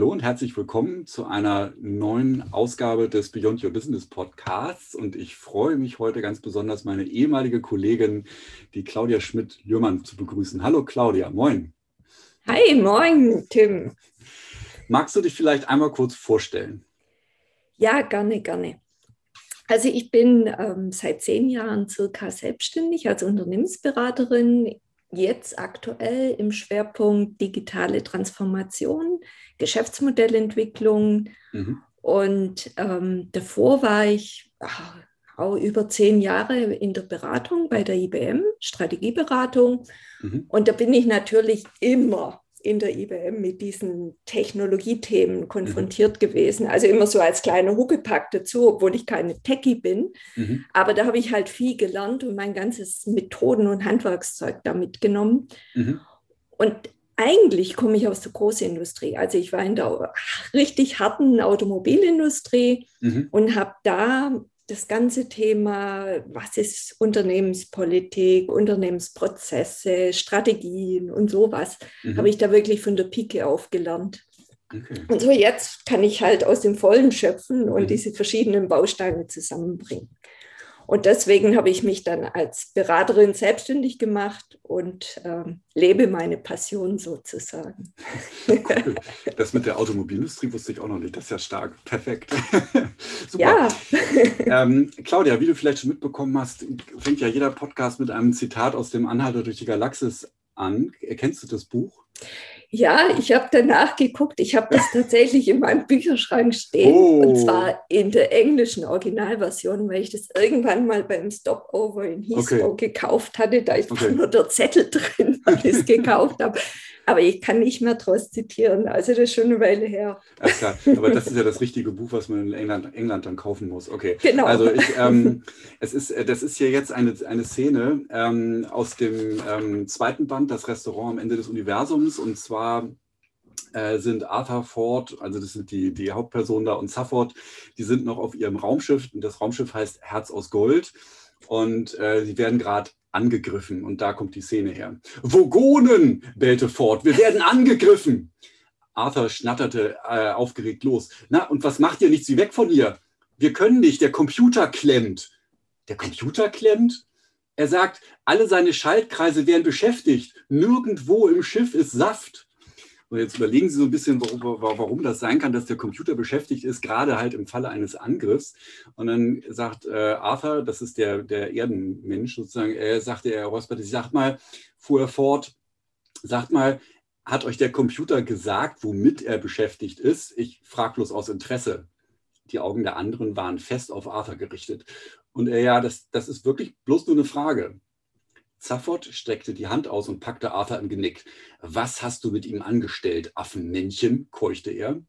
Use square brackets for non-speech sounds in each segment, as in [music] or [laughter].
Hallo und herzlich willkommen zu einer neuen Ausgabe des Beyond Your Business Podcasts. Und ich freue mich heute ganz besonders, meine ehemalige Kollegin, die Claudia Schmidt-Lürmann, zu begrüßen. Hallo Claudia, moin. Hi, moin, Tim. Magst du dich vielleicht einmal kurz vorstellen? Ja, gerne, gerne. Also ich bin ähm, seit zehn Jahren circa selbstständig als Unternehmensberaterin jetzt aktuell im Schwerpunkt digitale Transformation, Geschäftsmodellentwicklung. Mhm. Und ähm, davor war ich ach, auch über zehn Jahre in der Beratung bei der IBM, Strategieberatung. Mhm. Und da bin ich natürlich immer in der IBM mit diesen Technologiethemen konfrontiert mhm. gewesen. Also immer so als kleiner Huckepack dazu, obwohl ich keine Techie bin. Mhm. Aber da habe ich halt viel gelernt und mein ganzes Methoden- und Handwerkszeug da mitgenommen. Mhm. Und eigentlich komme ich aus der Großindustrie. Also ich war in der richtig harten Automobilindustrie mhm. und habe da das ganze Thema, was ist Unternehmenspolitik, Unternehmensprozesse, Strategien und sowas, mhm. habe ich da wirklich von der Pike auf gelernt. Okay. Und so jetzt kann ich halt aus dem Vollen schöpfen und mhm. diese verschiedenen Bausteine zusammenbringen. Und deswegen habe ich mich dann als Beraterin selbstständig gemacht und ähm, lebe meine Passion sozusagen. Cool. Das mit der Automobilindustrie wusste ich auch noch nicht. Das ist ja stark. Perfekt. [laughs] Super. Ja. [laughs] ähm, Claudia, wie du vielleicht schon mitbekommen hast, fängt ja jeder Podcast mit einem Zitat aus dem Anhalter durch die Galaxis an. Erkennst du das Buch? Ja, ich habe danach geguckt. Ich habe das [laughs] tatsächlich in meinem Bücherschrank stehen. Oh. Und zwar in der englischen Originalversion, weil ich das irgendwann mal beim Stopover in Heathrow okay. gekauft hatte. Da ist okay. nur der Zettel drin, [laughs] weil ich es gekauft habe. Aber ich kann nicht mehr draus zitieren. Also das ist schon eine Weile her. Ach klar. [laughs] Aber das ist ja das richtige Buch, was man in England, England dann kaufen muss. Okay. Genau. Also ich, ähm, es ist, äh, das ist hier jetzt eine, eine Szene ähm, aus dem ähm, zweiten Band, das Restaurant am Ende des Universums. Und zwar äh, sind Arthur Ford, also das sind die, die Hauptpersonen da, und Safford, die sind noch auf ihrem Raumschiff. Und das Raumschiff heißt Herz aus Gold. Und äh, sie werden gerade angegriffen. Und da kommt die Szene her. Vogonen, bellte Ford, wir werden angegriffen. Arthur schnatterte äh, aufgeregt los. Na, und was macht ihr nicht? Sie weg von hier. Wir können nicht, der Computer klemmt. Der Computer klemmt? Er sagt, alle seine Schaltkreise werden beschäftigt. Nirgendwo im Schiff ist Saft. Und jetzt überlegen Sie so ein bisschen, warum, warum, das sein kann, dass der Computer beschäftigt ist, gerade halt im Falle eines Angriffs. Und dann sagt äh, Arthur, das ist der, der Erdenmensch sozusagen, er sagte, er räusperte sagt mal, fuhr er fort, sagt mal, hat euch der Computer gesagt, womit er beschäftigt ist? Ich frage bloß aus Interesse. Die Augen der anderen waren fest auf Arthur gerichtet. Und er, ja, das, das ist wirklich bloß nur eine Frage. Zafford streckte die Hand aus und packte Arthur im Genick. Was hast du mit ihm angestellt, Affenmännchen? keuchte er.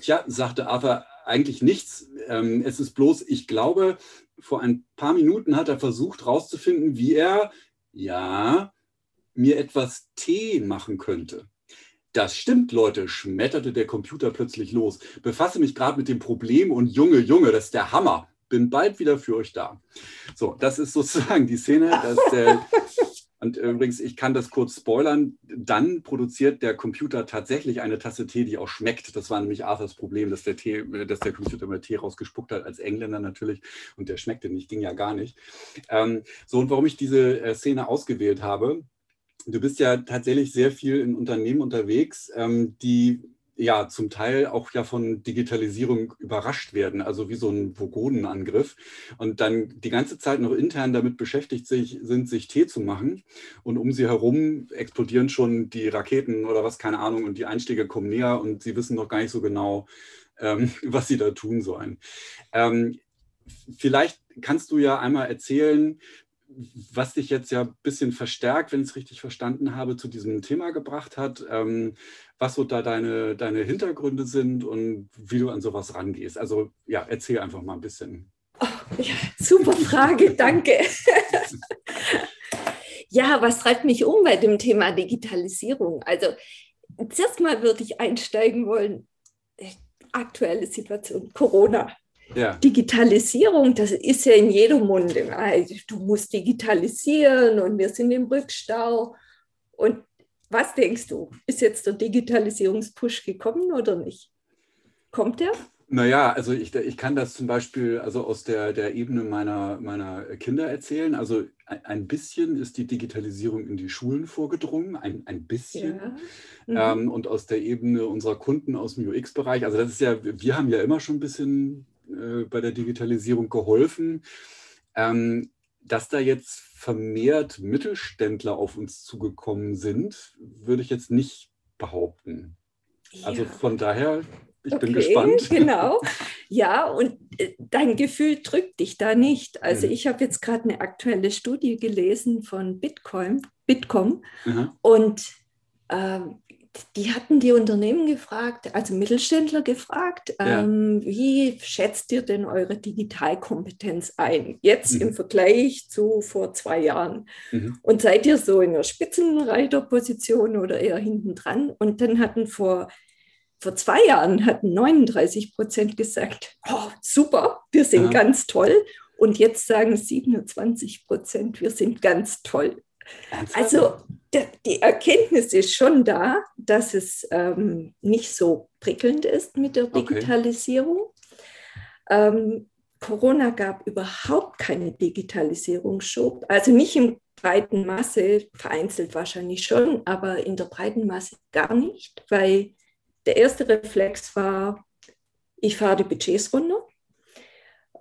Tja, sagte Arthur, eigentlich nichts. Ähm, es ist bloß, ich glaube, vor ein paar Minuten hat er versucht herauszufinden, wie er, ja, mir etwas Tee machen könnte. Das stimmt, Leute, schmetterte der Computer plötzlich los. Befasse mich gerade mit dem Problem und Junge, Junge, das ist der Hammer bin bald wieder für euch da. So, das ist sozusagen die Szene. Der, [laughs] und übrigens, ich kann das kurz spoilern. Dann produziert der Computer tatsächlich eine Tasse Tee, die auch schmeckt. Das war nämlich Arthurs Problem, dass der, Tee, dass der Computer immer Tee rausgespuckt hat, als Engländer natürlich. Und der schmeckte nicht, ging ja gar nicht. Ähm, so, und warum ich diese äh, Szene ausgewählt habe, du bist ja tatsächlich sehr viel in Unternehmen unterwegs, ähm, die ja zum Teil auch ja von Digitalisierung überrascht werden, also wie so ein Vogonenangriff und dann die ganze Zeit noch intern damit beschäftigt sich, sind, sich Tee zu machen und um sie herum explodieren schon die Raketen oder was, keine Ahnung, und die Einstiege kommen näher und sie wissen noch gar nicht so genau, ähm, [laughs] was sie da tun sollen. Ähm, vielleicht kannst du ja einmal erzählen, was dich jetzt ja ein bisschen verstärkt, wenn ich es richtig verstanden habe, zu diesem Thema gebracht hat, ähm, was so da deine, deine Hintergründe sind und wie du an sowas rangehst. Also ja, erzähl einfach mal ein bisschen. Oh, ja, super Frage, danke. [laughs] ja, was treibt mich um bei dem Thema Digitalisierung? Also zuerst mal würde ich einsteigen wollen, aktuelle Situation, Corona. Ja. Digitalisierung, das ist ja in jedem Munde. Also, du musst digitalisieren und wir sind im Rückstau. Und was denkst du? Ist jetzt der Digitalisierungspush gekommen oder nicht? Kommt der? Naja, also ich, ich kann das zum Beispiel also aus der, der Ebene meiner, meiner Kinder erzählen. Also ein bisschen ist die Digitalisierung in die Schulen vorgedrungen, ein, ein bisschen. Ja. Mhm. Ähm, und aus der Ebene unserer Kunden aus dem UX-Bereich, also das ist ja, wir haben ja immer schon ein bisschen äh, bei der Digitalisierung geholfen. Ähm, dass da jetzt vermehrt Mittelständler auf uns zugekommen sind, würde ich jetzt nicht behaupten. Also ja. Also von daher ich okay, bin gespannt. [laughs] [laughs] Genau. Ja, und äh, dein Gefühl drückt dich da nicht. Also mhm. ich habe jetzt gerade eine aktuelle Studie gelesen von Bitcoin, Bitkom mhm. und äh, die hatten die Unternehmen gefragt, also Mittelständler gefragt, ja. ähm, wie schätzt ihr denn eure Digitalkompetenz ein? Jetzt mhm. im Vergleich zu vor zwei Jahren. Mhm. Und seid ihr so in der Spitzenreiterposition oder eher hinten dran? Und dann hatten vor vor zwei Jahren hatten 39 Prozent gesagt, oh, super, wir sind ja. ganz toll. Und jetzt sagen 27 Prozent, wir sind ganz toll. Also die Erkenntnis ist schon da, dass es ähm, nicht so prickelnd ist mit der Digitalisierung. Okay. Ähm, Corona gab überhaupt keinen Digitalisierungsschub, also nicht im breiten Masse, vereinzelt wahrscheinlich schon, aber in der breiten Masse gar nicht, weil der erste Reflex war, ich fahre die Budgets runter.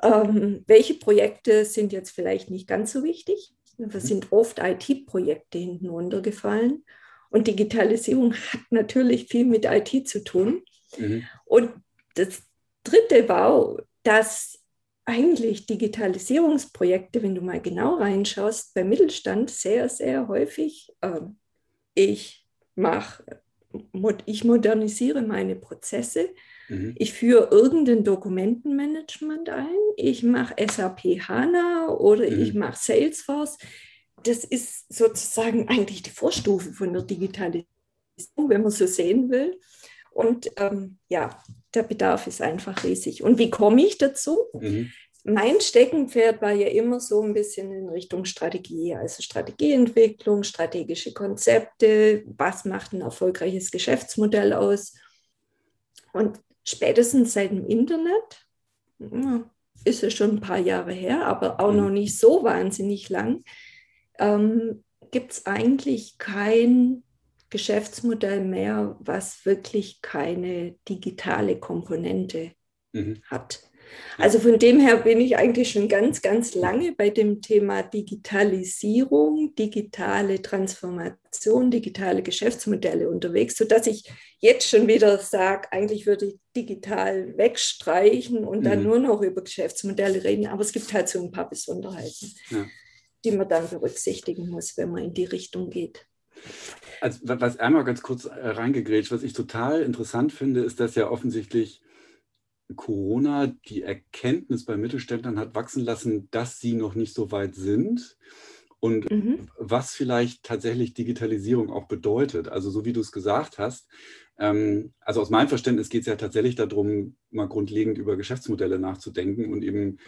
Ähm, welche Projekte sind jetzt vielleicht nicht ganz so wichtig? Es sind oft IT-Projekte hinten runtergefallen. Und Digitalisierung hat natürlich viel mit IT zu tun. Mhm. Und das dritte war, dass eigentlich Digitalisierungsprojekte, wenn du mal genau reinschaust, beim Mittelstand sehr, sehr häufig, äh, ich mache ich modernisiere meine Prozesse, mhm. ich führe irgendein Dokumentenmanagement ein, ich mache SAP HANA oder mhm. ich mache Salesforce. Das ist sozusagen eigentlich die Vorstufe von der Digitalisierung, wenn man so sehen will. Und ähm, ja, der Bedarf ist einfach riesig. Und wie komme ich dazu? Mhm mein Steckenpferd war ja immer so ein bisschen in Richtung Strategie, also Strategieentwicklung, strategische Konzepte, was macht ein erfolgreiches Geschäftsmodell aus. Und spätestens seit dem Internet, ist es schon ein paar Jahre her, aber auch noch nicht so wahnsinnig lang, ähm, gibt es eigentlich kein Geschäftsmodell mehr, was wirklich keine digitale Komponente mhm. hat. Also von dem her bin ich eigentlich schon ganz, ganz lange bei dem Thema Digitalisierung, digitale Transformation, digitale Geschäftsmodelle unterwegs, sodass ich jetzt schon wieder sage, eigentlich würde ich digital wegstreichen und dann mhm. nur noch über Geschäftsmodelle reden. Aber es gibt halt so ein paar Besonderheiten, ja. die man dann berücksichtigen muss, wenn man in die Richtung geht. Also was einmal ganz kurz äh, reingegrätscht, was ich total interessant finde, ist, dass ja offensichtlich Corona die Erkenntnis bei Mittelständlern hat wachsen lassen, dass sie noch nicht so weit sind und mhm. was vielleicht tatsächlich Digitalisierung auch bedeutet. Also so wie du es gesagt hast, also aus meinem Verständnis geht es ja tatsächlich darum, mal grundlegend über Geschäftsmodelle nachzudenken und eben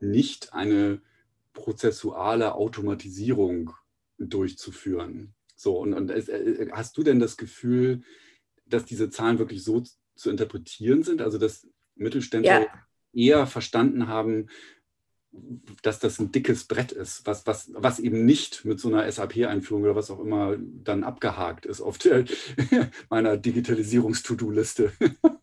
nicht eine prozessuale Automatisierung durchzuführen. So, und, und äh, hast du denn das Gefühl, dass diese Zahlen wirklich so zu interpretieren sind? Also, dass Mittelständler ja. eher verstanden haben, dass das ein dickes Brett ist, was, was, was eben nicht mit so einer SAP-Einführung oder was auch immer dann abgehakt ist auf der, [laughs] meiner Digitalisierungs-To-Do-Liste.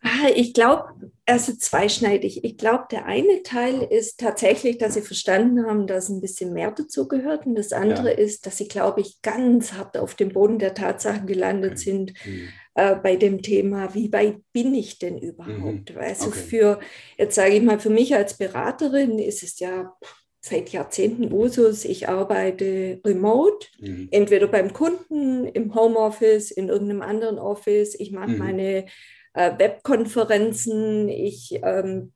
Ah, ich glaube, also zweischneidig. Ich glaube, der eine Teil ist tatsächlich, dass sie verstanden haben, dass ein bisschen mehr dazu gehört. Und das andere ja. ist, dass sie, glaube ich, ganz hart auf dem Boden der Tatsachen gelandet sind. Mhm äh, bei dem Thema, wie weit bin ich denn überhaupt? Mhm. Also okay. für, jetzt sage ich mal, für mich als Beraterin ist es ja seit Jahrzehnten Usus, ich arbeite remote, mhm. entweder beim Kunden, im Homeoffice, in irgendeinem anderen Office. Ich mache mhm. meine äh, Webkonferenzen, ich ähm,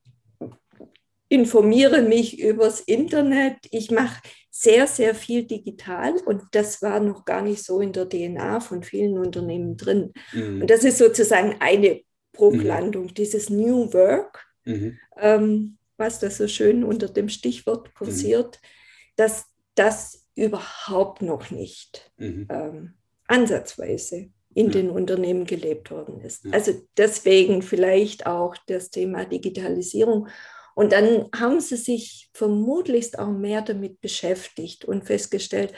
informiere mich übers Internet, ich mache sehr, sehr viel digital und das war noch gar nicht so in der DNA von vielen Unternehmen drin. Mhm. Und das ist sozusagen eine Bruchlandung, mhm. dieses New Work, mhm. ähm, was da so schön unter dem Stichwort kursiert, mhm. dass das überhaupt noch nicht mhm. ähm, ansatzweise in ja. den Unternehmen gelebt worden ist. Ja. Also deswegen vielleicht auch das Thema Digitalisierung. Und dann haben sie sich vermutlichst auch mehr damit beschäftigt und festgestellt,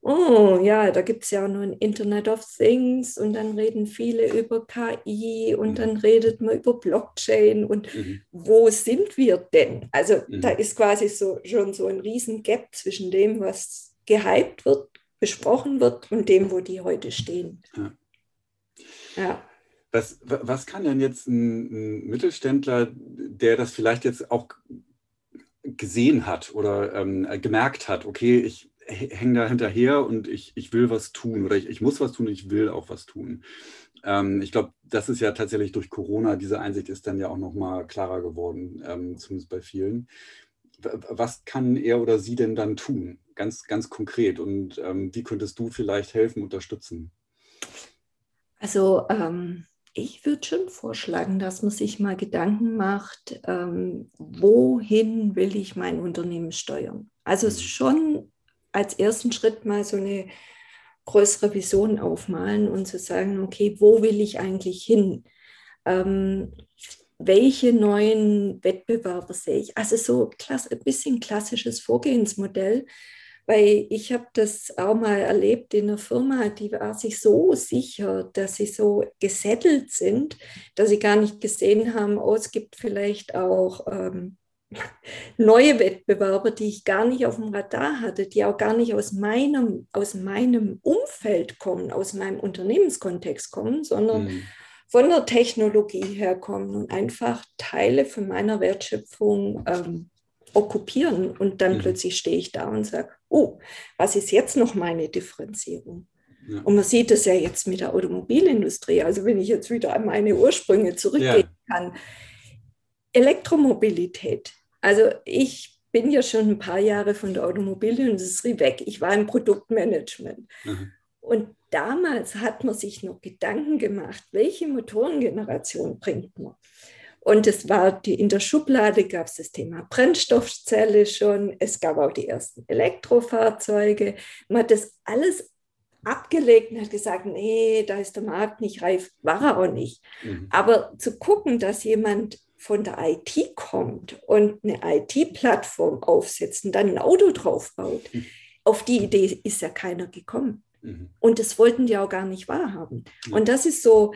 oh ja, da gibt es ja auch noch ein Internet of Things und dann reden viele über KI und mhm. dann redet man über Blockchain und mhm. wo sind wir denn? Also mhm. da ist quasi so schon so ein riesen Gap zwischen dem, was gehypt wird, besprochen wird und dem, wo die heute stehen. Ja. Ja. Was, was kann denn jetzt ein, ein Mittelständler, der das vielleicht jetzt auch gesehen hat oder ähm, gemerkt hat, okay, ich hänge da hinterher und ich, ich will was tun oder ich, ich muss was tun, ich will auch was tun. Ähm, ich glaube, das ist ja tatsächlich durch Corona, diese Einsicht ist dann ja auch nochmal klarer geworden, ähm, zumindest bei vielen. Was kann er oder sie denn dann tun, ganz, ganz konkret? Und ähm, wie könntest du vielleicht helfen, unterstützen? Also ähm, ich würde schon vorschlagen, dass man sich mal Gedanken macht, ähm, wohin will ich mein Unternehmen steuern? Also mhm. schon als ersten Schritt mal so eine größere Vision aufmalen und zu sagen, okay, wo will ich eigentlich hin? Ähm, welche neuen Wettbewerber sehe ich? Also so ein bisschen klassisches Vorgehensmodell, weil ich habe das auch mal erlebt in einer Firma, die war sich so sicher, dass sie so gesettelt sind, dass sie gar nicht gesehen haben, oh, es gibt vielleicht auch ähm, [laughs] neue Wettbewerber, die ich gar nicht auf dem Radar hatte, die auch gar nicht aus meinem, aus meinem Umfeld kommen, aus meinem Unternehmenskontext kommen, sondern mhm. von der Technologie herkommen und einfach Teile von meiner Wertschöpfung ähm, okkupieren. Und dann mhm. plötzlich stehe ich da und sage, oh, was ist jetzt noch meine Differenzierung? Ja. Und man sieht das ja jetzt mit der Automobilindustrie. Also wenn ich jetzt wieder an meine Ursprünge zurückgehen ja. kann. Elektromobilität also ich bin ja schon ein paar Jahre von der Automobilindustrie weg. Ich war im Produktmanagement. Mhm. Und damals hat man sich noch Gedanken gemacht, welche Motorengeneration bringt man. Und es war die, in der Schublade gab es das Thema Brennstoffzelle schon. Es gab auch die ersten Elektrofahrzeuge. Man hat das alles abgelegt und hat gesagt, nee, da ist der Markt nicht reif. War er auch nicht. Mhm. Aber zu gucken, dass jemand von der IT kommt und eine IT-Plattform aufsetzt und dann ein Auto draufbaut, mhm. auf die Idee ist ja keiner gekommen. Mhm. Und das wollten die auch gar nicht wahrhaben. Und das ist so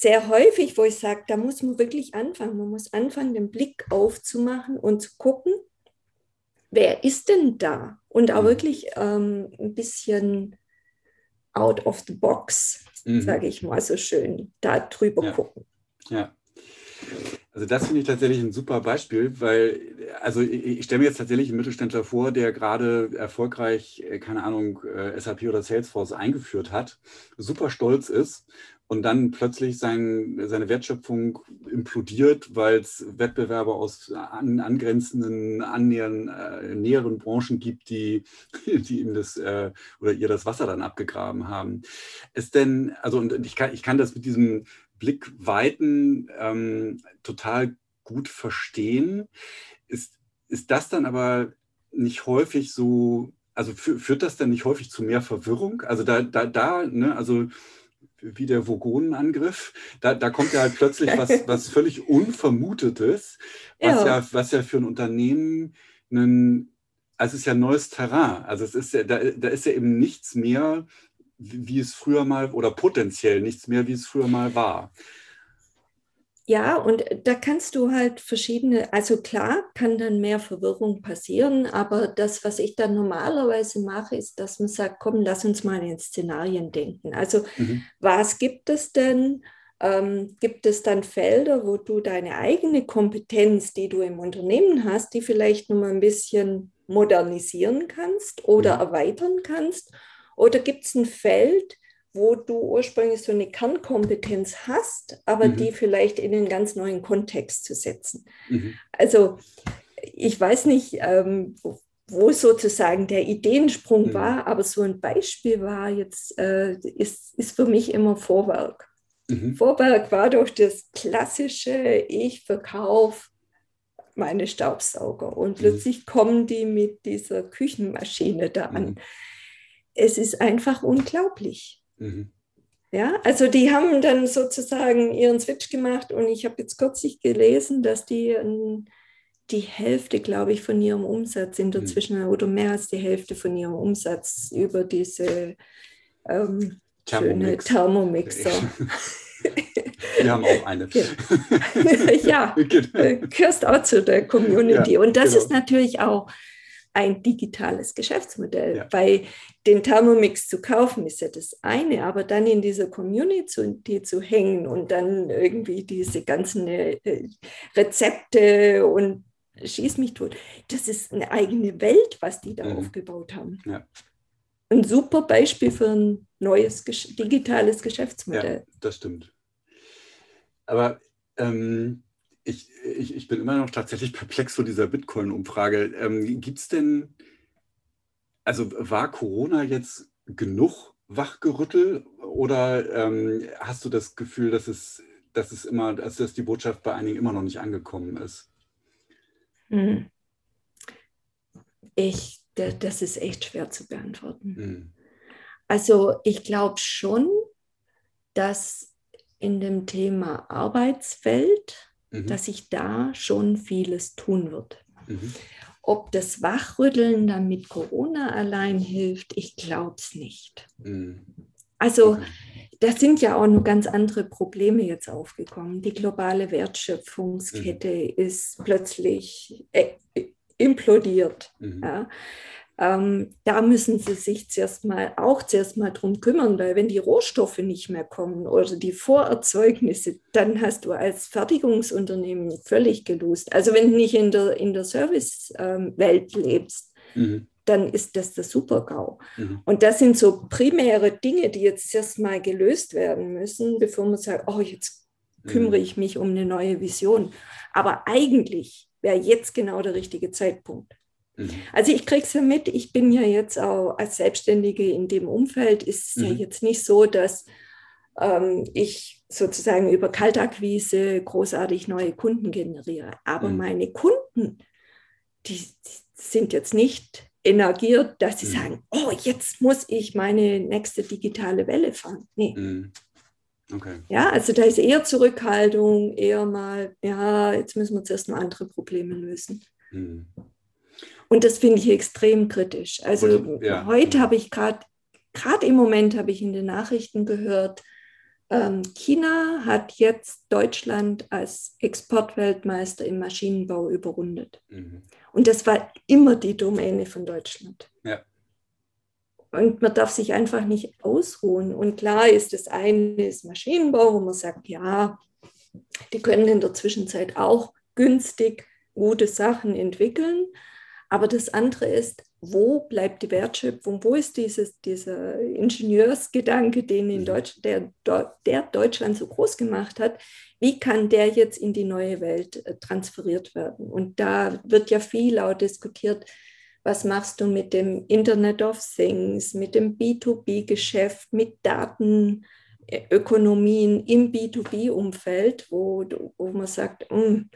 sehr häufig, wo ich sage, da muss man wirklich anfangen. Man muss anfangen, den Blick aufzumachen und zu gucken, wer ist denn da? Und auch mhm. wirklich ähm, ein bisschen out of the box, mhm. sage ich mal so schön, da drüber ja. gucken. Ja. Also das finde ich tatsächlich ein super Beispiel, weil also ich, ich stelle mir jetzt tatsächlich einen Mittelständler vor, der gerade erfolgreich, äh, keine Ahnung, äh, SAP oder Salesforce eingeführt hat, super stolz ist und dann plötzlich sein, seine Wertschöpfung implodiert, weil es Wettbewerber aus an, angrenzenden, annähern, äh, näheren Branchen gibt, die, [laughs] die ihm das äh, oder ihr das Wasser dann abgegraben haben. Ist denn, also und ich kann, ich kann das mit diesem Blickweiten ähm, total gut verstehen. Ist, ist das dann aber nicht häufig so, also führt das dann nicht häufig zu mehr Verwirrung? Also da, da, da, ne, also wie der Vogonenangriff, da, da kommt ja halt plötzlich [laughs] was, was völlig Unvermutetes, was ja. ja, was ja für ein Unternehmen ein, also es ist ja neues Terrain. Also es ist ja, da, da ist ja eben nichts mehr, wie es früher mal oder potenziell nichts mehr, wie es früher mal war. Ja, und da kannst du halt verschiedene, also klar kann dann mehr Verwirrung passieren, aber das, was ich dann normalerweise mache, ist, dass man sagt, komm, lass uns mal in Szenarien denken. Also mhm. was gibt es denn? Ähm, gibt es dann Felder, wo du deine eigene Kompetenz, die du im Unternehmen hast, die vielleicht noch mal ein bisschen modernisieren kannst oder mhm. erweitern kannst? Oder gibt es ein Feld, wo du ursprünglich so eine Kernkompetenz hast, aber mhm. die vielleicht in einen ganz neuen Kontext zu setzen? Mhm. Also ich weiß nicht, ähm, wo sozusagen der Ideensprung mhm. war, aber so ein Beispiel war jetzt, äh, ist, ist für mich immer Vorwerk. Mhm. Vorwerk war doch das klassische, ich verkaufe meine Staubsauger und mhm. plötzlich kommen die mit dieser Küchenmaschine da an. Mhm es ist einfach unglaublich. Mhm. Ja, also die haben dann sozusagen ihren Switch gemacht und ich habe jetzt kürzlich gelesen, dass die die Hälfte, glaube ich, von ihrem Umsatz in der mhm. Zwischen- oder mehr als die Hälfte von ihrem Umsatz über diese ähm, Thermomix. schöne Thermomixer. [laughs] Wir haben auch eine. [laughs] ja, [laughs] genau. gehörst auch zu der Community. Ja, und das genau. ist natürlich auch ein digitales Geschäftsmodell. Ja. Weil den Thermomix zu kaufen ist ja das eine, aber dann in dieser Community zu, hängen und dann irgendwie diese ganzen äh, Rezepte und schieß mich tot, das ist eine eigene Welt, was die da mhm. aufgebaut haben. Ja. Ein super Beispiel für ein neues digitales Geschäftsmodell. Ja, das stimmt. Aber ähm, ich, ich, ich bin immer noch tatsächlich perplex vor dieser Bitcoin-Umfrage. Ähm, Gibt es denn, also war Corona jetzt genug wachgerüttelt oder ähm, hast du das Gefühl, dass es, dass es immer, dass die Botschaft bei einigen immer noch nicht angekommen ist? Hm. Ich, das ist echt schwer zu beantworten. Hm. Also ich glaube schon, dass in dem Thema Arbeitswelt mhm. dass sich da schon vieles tun wird. Mhm. Ob das Wachrütteln dann mit Corona allein hilft, ich glaube es nicht. Mhm. Also okay. da sind ja auch noch ganz andere Probleme jetzt aufgekommen. Die globale Wertschöpfungskette mhm. ist plötzlich äh, implodiert. Mhm. Ja. Ähm, da müssen sie sich zuerst mal auch zuerst mal drum kümmern, weil wenn die Rohstoffe nicht mehr kommen oder die Vorerzeugnisse, dann hast du als Fertigungsunternehmen völlig gelust. Also wenn du nicht in der, in der Servicewelt ähm, lebst, mhm. dann ist das der Super-GAU. Mhm. Und das sind so primäre Dinge, die jetzt erst mal gelöst werden müssen, bevor man sagt, oh, jetzt kümmere mhm. ich mich um eine neue Vision. Aber eigentlich wäre jetzt genau der richtige Zeitpunkt. Mhm. Also ich kriege es ja mit, ich bin ja jetzt auch als Selbstständige in dem Umfeld, ist mhm. ja jetzt nicht so, dass ähm, ich sozusagen über Kaltakquise großartig neue Kunden generiere. Aber mhm. meine Kunden, die, die, sind jetzt nicht energiert, dass sie mhm. sagen, oh, jetzt muss ich meine nächste digitale Welle fahren. Nee. Mhm. Okay. Ja, also da ist eher Zurückhaltung, eher mal, ja, jetzt müssen wir zuerst mal andere Probleme lösen. Mhm. Und das finde ich extrem kritisch. Also und, ja. heute habe ich gerade, gerade im Moment habe ich in den Nachrichten gehört, ähm, China hat jetzt Deutschland als Exportweltmeister im Maschinenbau überrundet. Mhm. Und das war immer die Domäne von Deutschland. Ja. Und man darf sich einfach nicht ausruhen. Und klar ist, das eine ist Maschinenbau, wo man sagt, ja, die können in der Zwischenzeit auch günstig gute Sachen entwickeln. Aber das andere ist, wo bleibt die Wertschöpfung? Wo ist dieses, dieser Ingenieursgedanke, den in mhm. Deutsch, der, der Deutschland so groß gemacht hat? Wie kann der jetzt in die neue Welt äh, transferiert werden? Und da wird ja viel auch diskutiert, was machst du mit dem Internet of Things, mit dem B2B-Geschäft, mit Datenökonomien im B2B-Umfeld, wo, wo man sagt, mh, hm,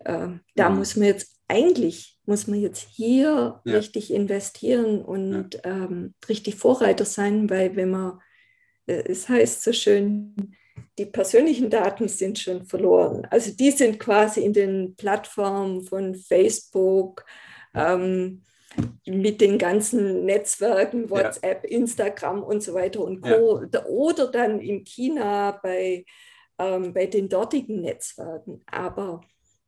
äh, da mhm. muss man jetzt eigentlich muss man jetzt hier ja. richtig investieren und ja. ähm, richtig Vorreiter sein, weil wenn man, äh, es heißt so schön, die persönlichen Daten sind schon verloren. Also die sind quasi in den Plattformen von Facebook, ähm, mit den ganzen Netzwerken, WhatsApp, ja. Instagram und so weiter und Co. Oder dann in China bei, ähm, bei den dortigen Netzwerken. Aber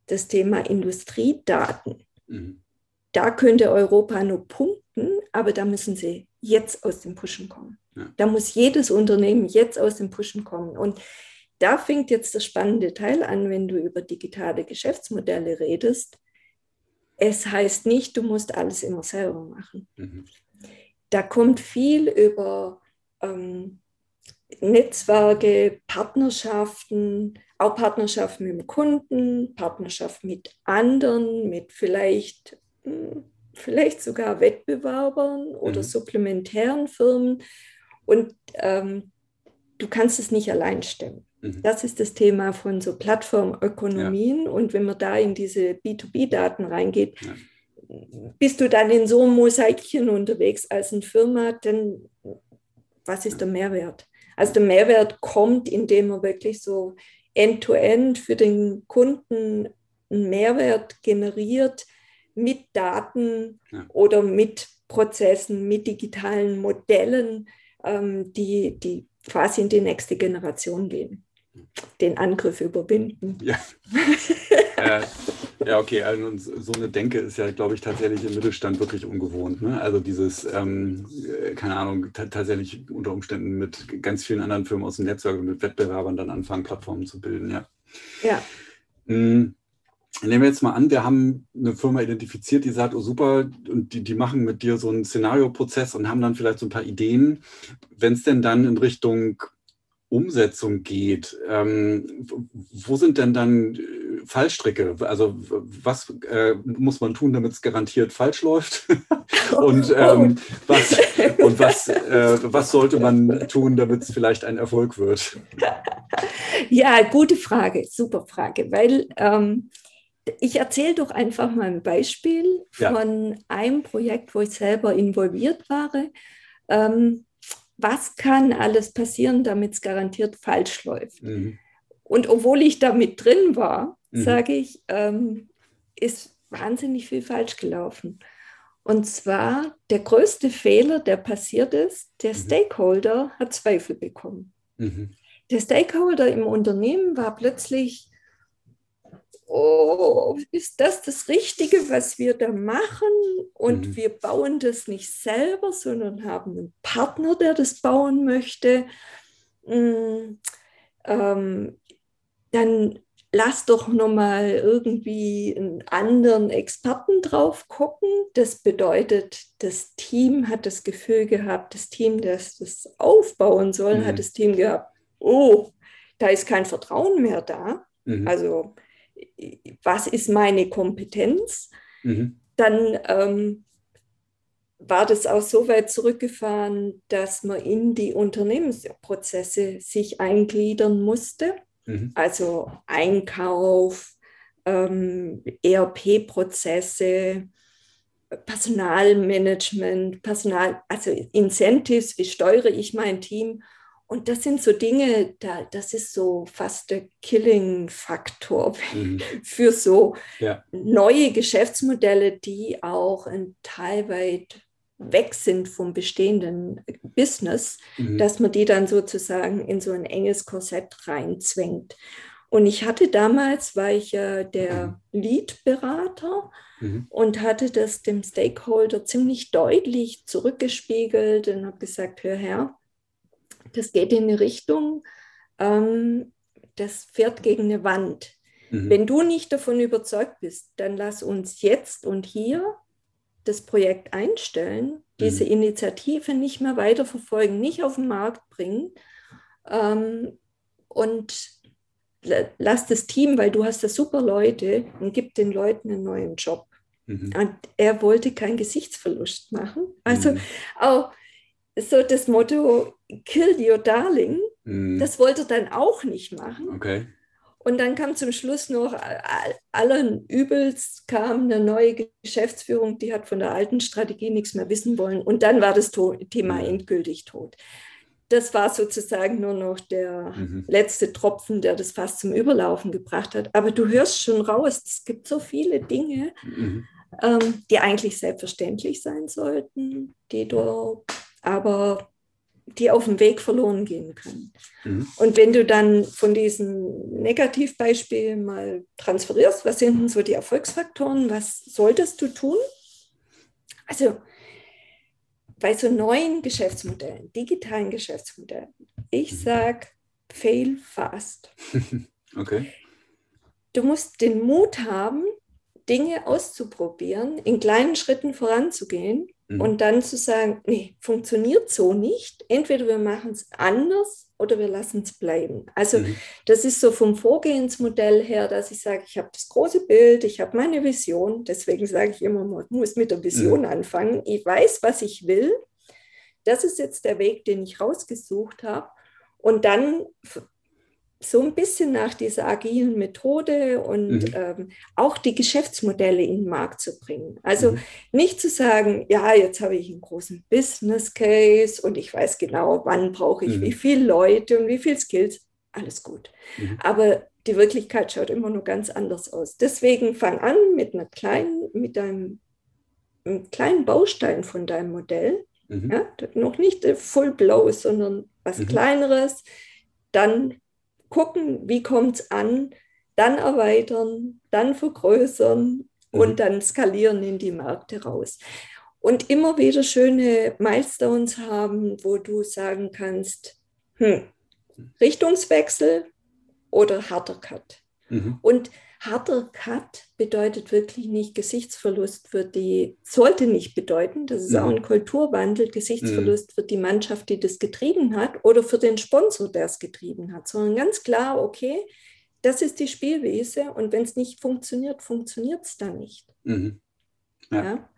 das Thema Industriedaten. Mhm. Da könnte Europa nur punkten, aber da müssen sie jetzt aus dem Pushen kommen. Ja. Da muss jedes Unternehmen jetzt aus dem Pushen kommen. Und da fängt jetzt das spannende Teil an, wenn du über digitale Geschäftsmodelle redest. Es heißt nicht, du musst alles immer selber machen. Mhm. Da kommt viel über ähm, Netzwerke, Partnerschaften, auch Partnerschaften mit dem Kunden, Partnerschaft mit anderen, mit vielleicht, hm, vielleicht sogar Wettbewerbern oder mhm. supplementären Firmen. Und ähm, du kannst es nicht allein stemmen. Mhm. Das ist das Thema von so Plattformökonomien. Ja. Und wenn man da in diese B2B-Daten reingeht, ja. bist du dann in so einem Mosaikchen unterwegs als eine Firma, dann was ist der Mehrwert? Also der Mehrwert kommt, indem man wirklich so end-to-end -end für den Kunden einen Mehrwert generiert mit Daten ja. oder mit Prozessen, mit digitalen Modellen, ähm, die, die quasi in die nächste Generation gehen. Den Angriff überwinden. Ja, [laughs] äh, ja okay. Also so eine Denke ist ja, glaube ich, tatsächlich im Mittelstand wirklich ungewohnt. Ne? Also dieses, ähm, äh, keine Ahnung, tatsächlich unter Umständen mit ganz vielen anderen Firmen aus dem Netzwerk und mit Wettbewerbern dann anfangen, Plattformen zu bilden. Ja. Ja. Mhm. Nehmen wir jetzt mal an, wir haben eine Firma identifiziert, die sagt, oh super, und die, die machen mit dir so einen Szenarioprozess und haben dann vielleicht so ein paar Ideen. Wenn es denn dann in Richtung Umsetzung geht, ähm, wo sind denn dann äh, Fallstricke? Also was äh, muss man tun, damit es garantiert falsch läuft? [laughs] und ähm, was, und was, äh, was sollte man tun, damit es vielleicht ein Erfolg wird? [laughs] Ja, gute Frage, super Frage, weil ähm, ich erzähle doch einfach mal ein Beispiel ja. von einem Projekt, wo ich selber involviert war. Ähm, was kann alles passieren, damit es garantiert falsch läuft? Mhm. Und obwohl ich da mit drin war, mhm. sage ich, ähm, ist wahnsinnig viel falsch gelaufen. Und zwar der größte Fehler, der passiert ist, der mhm. Stakeholder hat Zweifel bekommen. Mhm. Der Stakeholder im Unternehmen war plötzlich oh, ist das das Richtige, was wir da machen? Und mhm. wir bauen das nicht selber, sondern haben einen Partner, der das bauen möchte. Mhm. Ähm, dann lass doch nochmal irgendwie einen anderen Experten drauf gucken. Das bedeutet, das Team hat das Gefühl gehabt, das Team, das das aufbauen soll, mhm. hat das Team gehabt, oh, da ist kein Vertrauen mehr da. Mhm. Also was ist meine Kompetenz, mhm. dann ähm, war das auch so weit zurückgefahren, dass man in die Unternehmensprozesse sich eingliedern musste. Mhm. Also Einkauf, ähm, ERP-Prozesse, Personalmanagement, Personal, also Incentives, wie steuere ich mein Team und das sind so Dinge, da, das ist so fast der Killing-Faktor mhm. [laughs] für so ja. neue Geschäftsmodelle, die auch ein Teil weit weg sind vom bestehenden Business, mhm. dass man die dann sozusagen in so ein enges Korsett reinzwängt. Und ich hatte damals, war ich ja der. Lead-Berater mhm. und hatte das dem Stakeholder ziemlich deutlich zurückgespiegelt und habe gesagt, hör her, das geht in eine Richtung, ähm, das fährt gegen eine Wand. Mhm. Wenn du nicht davon überzeugt bist, dann lass uns jetzt und hier das Projekt einstellen, diese mhm. Initiative nicht mehr weiterverfolgen, nicht auf den Markt bringen ähm, und lass das Team, weil du hast da super Leute und gib den Leuten einen neuen Job. Mhm. Und er wollte keinen Gesichtsverlust machen. Also mhm. auch so das Motto, kill your darling, mhm. das wollte er dann auch nicht machen. Okay. Und dann kam zum Schluss noch, allen Übels kam eine neue Geschäftsführung, die hat von der alten Strategie nichts mehr wissen wollen. Und dann war das Thema endgültig tot. Das war sozusagen nur noch der mhm. letzte Tropfen, der das fast zum Überlaufen gebracht hat. Aber du hörst schon raus, es gibt so viele Dinge, mhm. ähm, die eigentlich selbstverständlich sein sollten, die du aber die auf dem Weg verloren gehen können. Mhm. Und wenn du dann von diesen Negativbeispielen mal transferierst, was sind denn so die Erfolgsfaktoren, was solltest du tun? Also bei so neuen Geschäftsmodellen, digitalen Geschäftsmodellen, ich mhm. sage, fail fast. [laughs] Okay. Du musst den Mut haben, Dinge auszuprobieren, in kleinen Schritten voranzugehen Mhm. Und dann zu sagen, nee, funktioniert so nicht. Entweder wir machen es anders oder wir lassen es bleiben. Also mhm. das ist so vom Vorgehensmodell her, dass ich sage, ich habe das große Bild, ich habe meine Vision. Deswegen sage ich immer, man muss mit der Vision mhm. anfangen. Ich weiß, was ich will. Das ist jetzt der Weg, den ich rausgesucht habe. Und dann so ein bisschen nach dieser agilen Methode und mhm. ähm, auch die Geschäftsmodelle in den Markt zu bringen. Also mhm. nicht zu sagen, ja, jetzt habe ich einen großen Business Case und ich weiß genau, wann brauche ich mhm. wie viele Leute und wie viele Skills. Alles gut. Mhm. Aber die Wirklichkeit schaut immer nur ganz anders aus. Deswegen fang an mit einer kleinen, mit einem, einem kleinen Baustein von deinem Modell. Mhm. Ja, noch nicht full blow, sondern was mhm. kleineres. Dann gucken, wie kommt es an, dann erweitern, dann vergrößern mhm. und dann skalieren in die Märkte raus. Und immer wieder schöne Milestones haben, wo du sagen kannst, hm, Richtungswechsel oder harter Cut. Mhm. Und harter Cut bedeutet wirklich nicht Gesichtsverlust für die, sollte nicht bedeuten, das ist mhm. auch ein Kulturwandel, Gesichtsverlust mhm. für die Mannschaft, die das getrieben hat oder für den Sponsor, der es getrieben hat, sondern ganz klar, okay, das ist die Spielwiese und wenn es nicht funktioniert, funktioniert es dann nicht. Mhm. Ja. ja.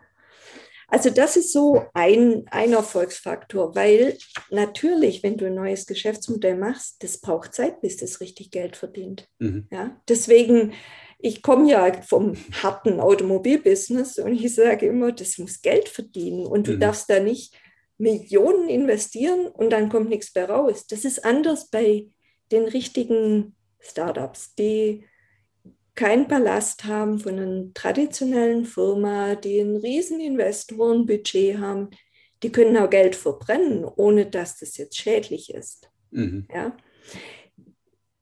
Also das ist so ein, ein Erfolgsfaktor, weil natürlich, wenn du ein neues Geschäftsmodell machst, das braucht Zeit, bis das richtig Geld verdient. Mhm. Ja? Deswegen, ich komme ja vom harten Automobilbusiness und ich sage immer, das muss Geld verdienen und du mhm. darfst da nicht Millionen investieren und dann kommt nichts mehr raus. Das ist anders bei den richtigen Startups, die keinen Ballast haben von einer traditionellen Firma, die ein riesen Investorenbudget haben, die können auch Geld verbrennen, ohne dass das jetzt schädlich ist. Mhm. Ja?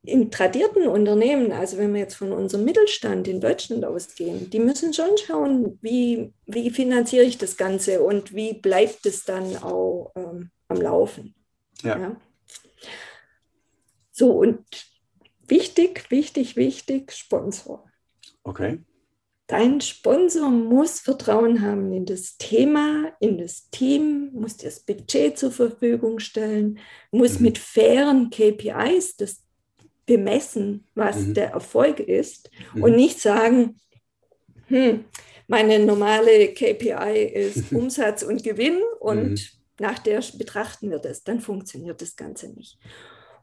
In tradierten Unternehmen, also wenn wir jetzt von unserem Mittelstand in Deutschland ausgehen, die müssen schon schauen, wie, wie finanziere ich das Ganze und wie bleibt es dann auch ähm, am Laufen. Ja. ja. So, und Wichtig, wichtig, wichtig, Sponsor. Okay. Dein Sponsor muss Vertrauen haben in das Thema, in das Team, muss dir das Budget zur Verfügung stellen, muss mhm. mit fairen KPIs das bemessen, was mhm. der Erfolg ist mhm. und nicht sagen, hm, meine normale KPI ist [laughs] Umsatz und Gewinn und mhm. nach der betrachten wir das, dann funktioniert das Ganze nicht.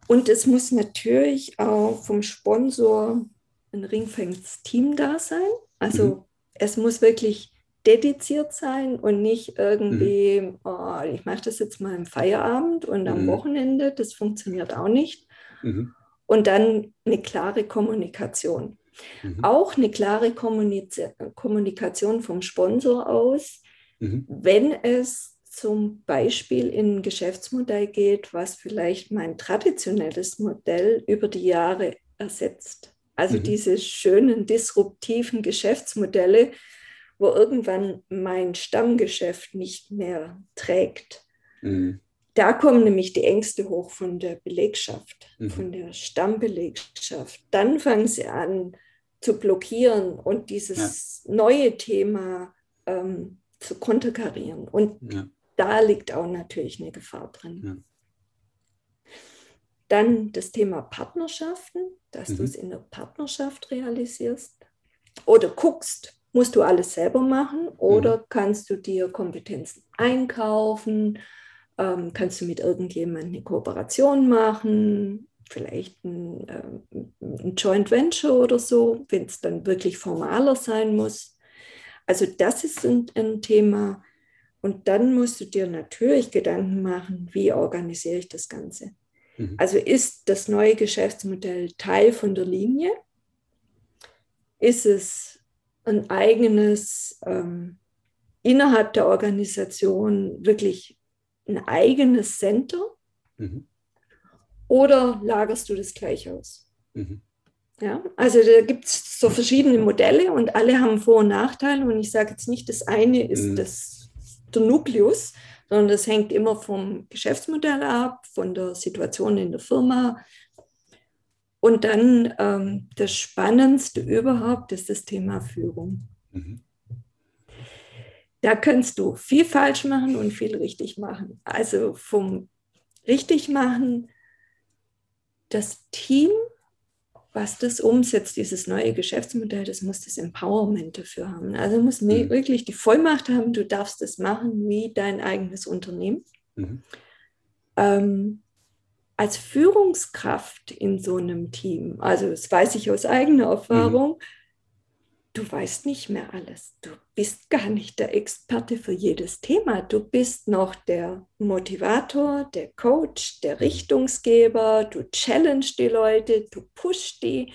Und es muss natürlich auch vom Sponsor ein ringfängiges Team da sein. Also mhm. es muss wirklich dediziert sein und nicht irgendwie, mhm. oh, ich mache das jetzt mal im Feierabend und am mhm. Wochenende. Das funktioniert auch nicht. Mhm. Und dann eine klare Kommunikation. Mhm. Auch eine klare Kommuniz Kommunikation vom Sponsor aus, mhm. wenn es zum Beispiel in ein Geschäftsmodell geht, was vielleicht mein traditionelles Modell über die Jahre ersetzt. Also mhm. diese schönen disruptiven Geschäftsmodelle, wo irgendwann mein Stammgeschäft nicht mehr trägt. Mhm. Da kommen nämlich die Ängste hoch von der Belegschaft, mhm. von der Stammbelegschaft. Dann fangen sie an zu blockieren und dieses ja. neue Thema ähm, zu konterkarieren. Und ja da liegt auch natürlich eine Gefahr drin. Ja. Dann das Thema Partnerschaften, dass mhm. du es in der Partnerschaft realisierst oder guckst, musst du alles selber machen oder mhm. kannst du dir Kompetenzen einkaufen, ähm, kannst du mit irgendjemandem eine Kooperation machen, vielleicht ein, ähm, ein Joint Venture oder so, wenn es dann wirklich formaler sein muss. Also das ist ein, ein Thema, und dann musst du dir natürlich Gedanken machen, wie organisiere ich das Ganze. Mhm. Also ist das neue Geschäftsmodell Teil von der Linie? Ist es ein eigenes, ähm, innerhalb der Organisation wirklich ein eigenes Center? Mhm. Oder lagerst du das gleich aus? Mhm. Ja, also da gibt es so verschiedene Modelle und alle haben Vor- und Nachteile. Und ich sage jetzt nicht, das eine ist mhm. das der Nukleus, sondern das hängt immer vom Geschäftsmodell ab, von der Situation in der Firma. Und dann ähm, das Spannendste überhaupt ist das Thema Führung. Mhm. Da kannst du viel falsch machen und viel richtig machen. Also vom richtig machen, das Team was das umsetzt, dieses neue Geschäftsmodell, das muss das Empowerment dafür haben. Also muss mhm. wirklich die Vollmacht haben, du darfst das machen wie dein eigenes Unternehmen. Mhm. Ähm, als Führungskraft in so einem Team, also das weiß ich aus eigener Erfahrung, mhm du weißt nicht mehr alles. Du bist gar nicht der Experte für jedes Thema. Du bist noch der Motivator, der Coach, der. Richtungsgeber. Du challenge die Leute, du push die,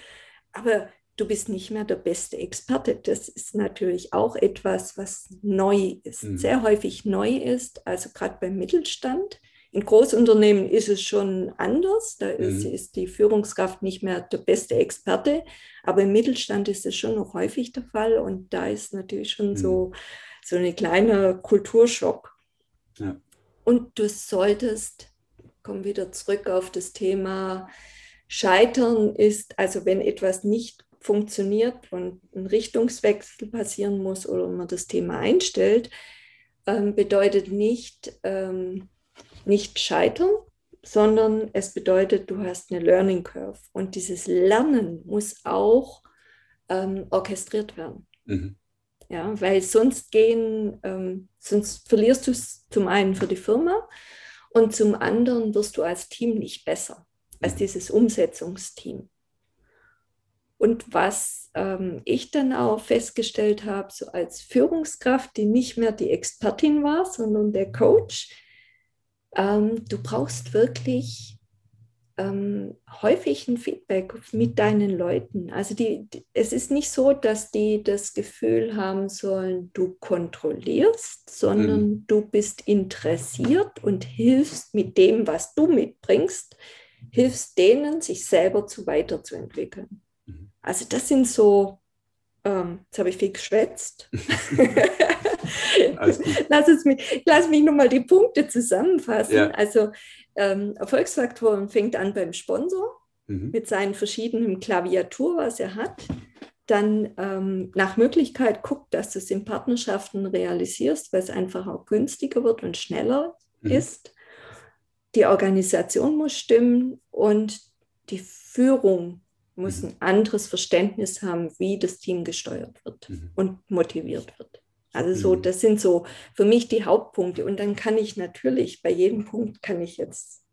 aber du bist nicht mehr der beste Experte. Das ist natürlich auch etwas, was neu ist, mhm. sehr häufig neu ist, also gerade beim Mittelstand. In Großunternehmen ist es schon anders. Da ist, mhm. ist, die Führungskraft nicht mehr der beste Experte. Aber im Mittelstand ist es schon noch häufig der Fall. Und da ist natürlich schon mhm. so, so ein kleiner Kulturschock. Ja. Und du solltest, komm wieder zurück auf das Thema, Scheitern ist, also wenn etwas nicht funktioniert und ein Richtungswechsel passieren muss oder man das Thema einstellt, ähm, bedeutet nicht, ähm, nicht scheitern, sondern es bedeutet, du hast eine Learning Curve. Und dieses Lernen muss auch ähm, orchestriert werden. Mhm. Ja, weil sonst gehen, ähm, sonst verlierst du es zum einen für die Firma und zum anderen wirst du als Team nicht besser, als mhm. dieses Umsetzungsteam. Und was ähm, ich dann auch festgestellt habe, so als Führungskraft, die nicht mehr die Expertin war, sondern der Coach, ähm, du brauchst wirklich ähm, häufig ein Feedback mit deinen Leuten. Also die, die, es ist nicht so, dass die das Gefühl haben sollen, du kontrollierst, sondern mhm. du bist interessiert und hilfst mit dem, was du mitbringst, hilfst denen, sich selber zu weiterzuentwickeln. Mhm. Also das sind so, ähm, jetzt habe ich viel geschwätzt. [laughs] [laughs] [laughs] lass, es mich, lass mich nochmal die Punkte zusammenfassen. Ja. Also ähm, Erfolgsfaktoren fängt an beim Sponsor mhm. mit seinen verschiedenen Klaviatur, was er hat. Dann ähm, nach Möglichkeit guckt, dass du es in Partnerschaften realisierst, weil es einfach auch günstiger wird und schneller mhm. ist. Die Organisation muss stimmen und die Führung muss mhm. ein anderes Verständnis haben, wie das Team gesteuert wird mhm. und motiviert wird. Also so, mhm. das sind so für mich die Hauptpunkte. Und dann kann ich natürlich, bei jedem Punkt kann ich jetzt,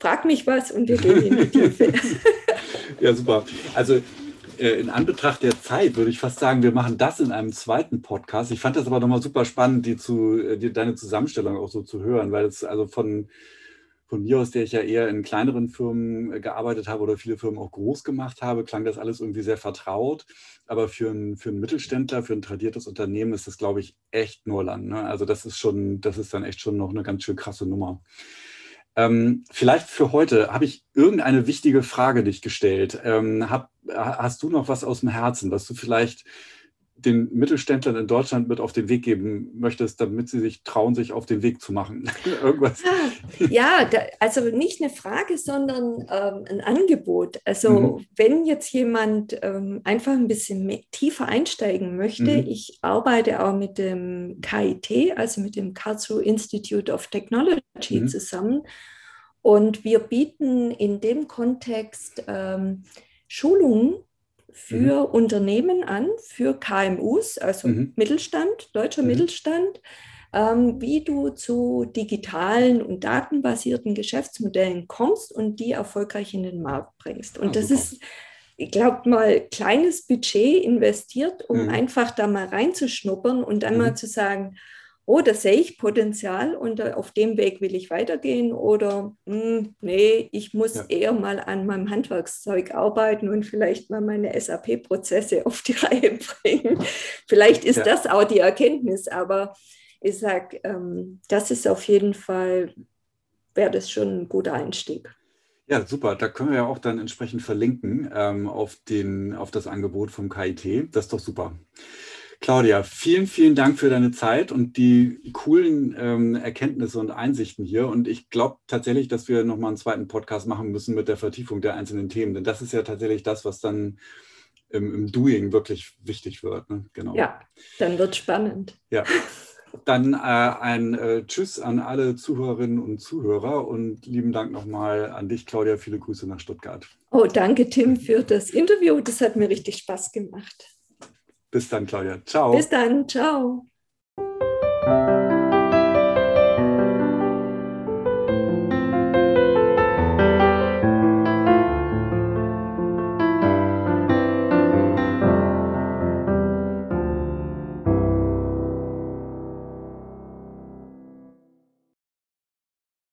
frag mich was und wir gehen in die Tiefe. [laughs] ja, super. Also äh, in Anbetracht der Zeit würde ich fast sagen, wir machen das in einem zweiten Podcast. Ich fand das aber nochmal super spannend, die zu, äh, die, deine Zusammenstellung auch so zu hören, weil es also von, von mir aus, der ich ja eher in kleineren Firmen äh, gearbeitet habe oder viele Firmen auch groß gemacht habe, klang das alles irgendwie sehr vertraut. Aber für einen, für Mittelständler, für ein tradiertes Unternehmen ist das, glaube ich, echt Neuland. Ne? Also das ist schon, das ist dann echt schon noch eine ganz schön krasse Nummer. Ähm, vielleicht für heute habe ich irgendeine wichtige Frage dich gestellt. Ähm, hab, hast du noch was aus dem Herzen, was du vielleicht den Mittelständlern in Deutschland mit auf den Weg geben möchtest, damit sie sich trauen, sich auf den Weg zu machen? [laughs] Irgendwas. Ja, da, also nicht eine Frage, sondern ähm, ein Angebot. Also mhm. wenn jetzt jemand ähm, einfach ein bisschen mehr, tiefer einsteigen möchte, mhm. ich arbeite auch mit dem KIT, also mit dem Karlsruhe Institute of Technology mhm. zusammen. Und wir bieten in dem Kontext ähm, Schulungen für mhm. Unternehmen an, für KMUs, also mhm. Mittelstand, deutscher mhm. Mittelstand, ähm, wie du zu digitalen und datenbasierten Geschäftsmodellen kommst und die erfolgreich in den Markt bringst. Und ah, das super. ist, ich glaube, mal kleines Budget investiert, um mhm. einfach da mal reinzuschnuppern und dann mal mhm. zu sagen, oh, da sehe ich Potenzial und auf dem Weg will ich weitergehen oder mh, hm, nee, ich muss ja. eher mal an meinem Handwerkszeug arbeiten und vielleicht mal meine SAP-Prozesse auf die [laughs] Reihe bringen. vielleicht ist ja. das auch die Erkenntnis, aber ich sage, ähm, das ist auf jeden Fall, wäre das schon ein guter Einstieg. Ja, super. Da können wir ja auch dann entsprechend verlinken ähm, auf, den, auf das Angebot vom KIT. Das ist doch super. Claudia, vielen, vielen Dank für deine Zeit und die coolen ähm, Erkenntnisse und Einsichten hier. Und ich glaube tatsächlich, dass wir nochmal einen zweiten Podcast machen müssen mit der Vertiefung der einzelnen Themen. Denn das ist ja tatsächlich das, was dann im, im Doing wirklich wichtig wird. Ne? Genau. Ja, dann wird spannend. Ja. Dann äh, ein äh, Tschüss an alle Zuhörerinnen und Zuhörer und lieben Dank nochmal an dich, Claudia. Viele Grüße nach Stuttgart. Oh, danke, Tim, für das Interview. Das hat mir richtig Spaß gemacht. Bis dann, Claudia. Ciao. Bis dann. Ciao.